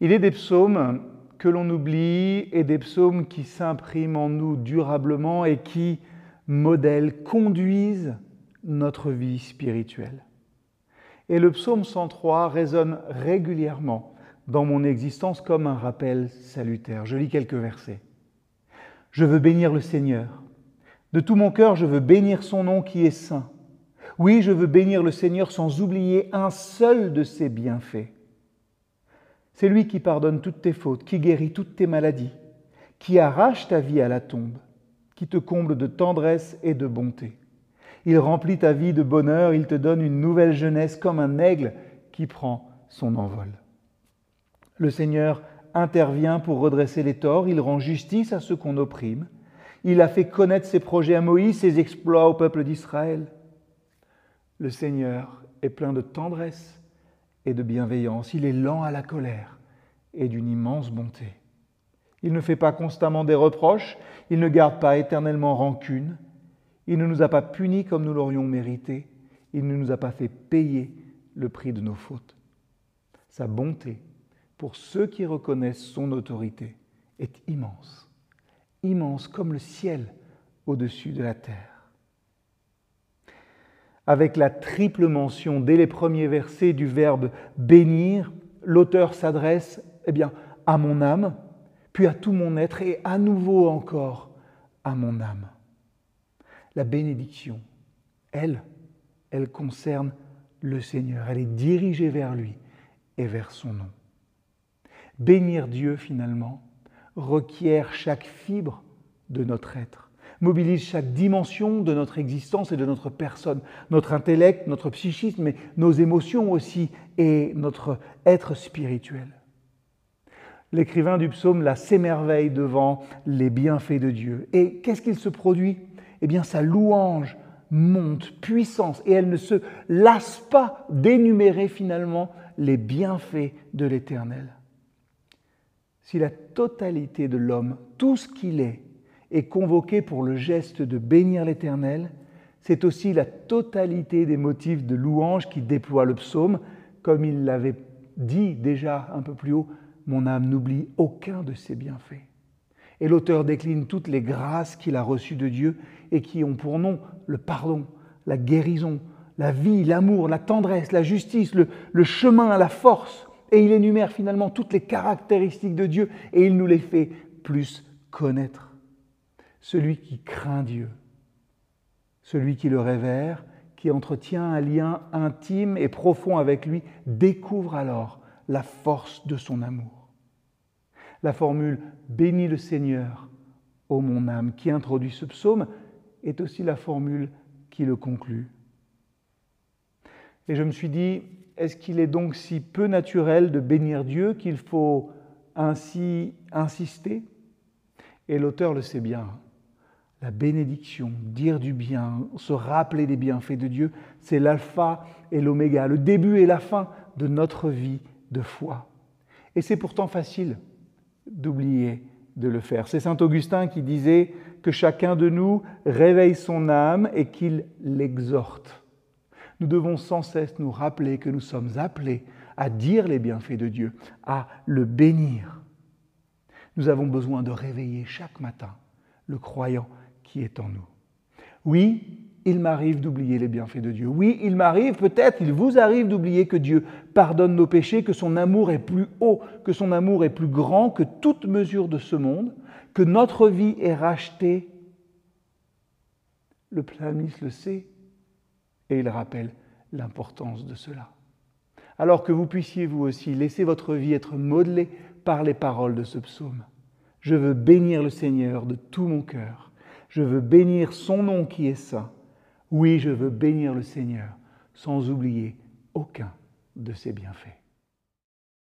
Il est des psaumes que l'on oublie et des psaumes qui s'impriment en nous durablement et qui modèlent, conduisent notre vie spirituelle. Et le psaume 103 résonne régulièrement dans mon existence comme un rappel salutaire. Je lis quelques versets. Je veux bénir le Seigneur. De tout mon cœur, je veux bénir son nom qui est saint. Oui, je veux bénir le Seigneur sans oublier un seul de ses bienfaits. C'est lui qui pardonne toutes tes fautes, qui guérit toutes tes maladies, qui arrache ta vie à la tombe, qui te comble de tendresse et de bonté. Il remplit ta vie de bonheur, il te donne une nouvelle jeunesse comme un aigle qui prend son envol. Le Seigneur intervient pour redresser les torts, il rend justice à ceux qu'on opprime, il a fait connaître ses projets à Moïse, ses exploits au peuple d'Israël. Le Seigneur est plein de tendresse et de bienveillance, il est lent à la colère et d'une immense bonté. Il ne fait pas constamment des reproches, il ne garde pas éternellement rancune, il ne nous a pas punis comme nous l'aurions mérité, il ne nous a pas fait payer le prix de nos fautes. Sa bonté pour ceux qui reconnaissent son autorité est immense, immense comme le ciel au-dessus de la terre. Avec la triple mention dès les premiers versets du verbe bénir, l'auteur s'adresse eh bien, à mon âme, puis à tout mon être et à nouveau encore à mon âme. La bénédiction, elle, elle concerne le Seigneur, elle est dirigée vers lui et vers son nom. Bénir Dieu, finalement, requiert chaque fibre de notre être, mobilise chaque dimension de notre existence et de notre personne, notre intellect, notre psychisme, mais nos émotions aussi et notre être spirituel. L'écrivain du psaume là s'émerveille devant les bienfaits de Dieu. Et qu'est-ce qu'il se produit? Eh bien, sa louange monte, puissance, et elle ne se lasse pas d'énumérer finalement les bienfaits de l'Éternel si la totalité de l'homme, tout ce qu'il est, est convoqué pour le geste de bénir l'Éternel, c'est aussi la totalité des motifs de louange qui déploie le psaume, comme il l'avait dit déjà un peu plus haut, mon âme n'oublie aucun de ses bienfaits. Et l'auteur décline toutes les grâces qu'il a reçues de Dieu et qui ont pour nom le pardon, la guérison, la vie, l'amour, la tendresse, la justice, le, le chemin la force, et il énumère finalement toutes les caractéristiques de Dieu et il nous les fait plus connaître. Celui qui craint Dieu, celui qui le révère, qui entretient un lien intime et profond avec lui, découvre alors la force de son amour. La formule Bénis le Seigneur, ô mon âme, qui introduit ce psaume, est aussi la formule qui le conclut. Et je me suis dit, est-ce qu'il est donc si peu naturel de bénir Dieu qu'il faut ainsi insister? Et l'auteur le sait bien. La bénédiction, dire du bien, se rappeler des bienfaits de Dieu, c'est l'alpha et l'oméga, le début et la fin de notre vie de foi. Et c'est pourtant facile d'oublier de le faire. C'est Saint Augustin qui disait que chacun de nous réveille son âme et qu'il l'exhorte nous devons sans cesse nous rappeler que nous sommes appelés à dire les bienfaits de Dieu, à le bénir. Nous avons besoin de réveiller chaque matin le croyant qui est en nous. Oui, il m'arrive d'oublier les bienfaits de Dieu. Oui, il m'arrive, peut-être, il vous arrive d'oublier que Dieu pardonne nos péchés, que son amour est plus haut, que son amour est plus grand que toute mesure de ce monde, que notre vie est rachetée. Le psalmiste le sait, et il rappelle l'importance de cela. Alors que vous puissiez vous aussi laisser votre vie être modelée par les paroles de ce psaume. Je veux bénir le Seigneur de tout mon cœur. Je veux bénir son nom qui est saint. Oui, je veux bénir le Seigneur sans oublier aucun de ses bienfaits.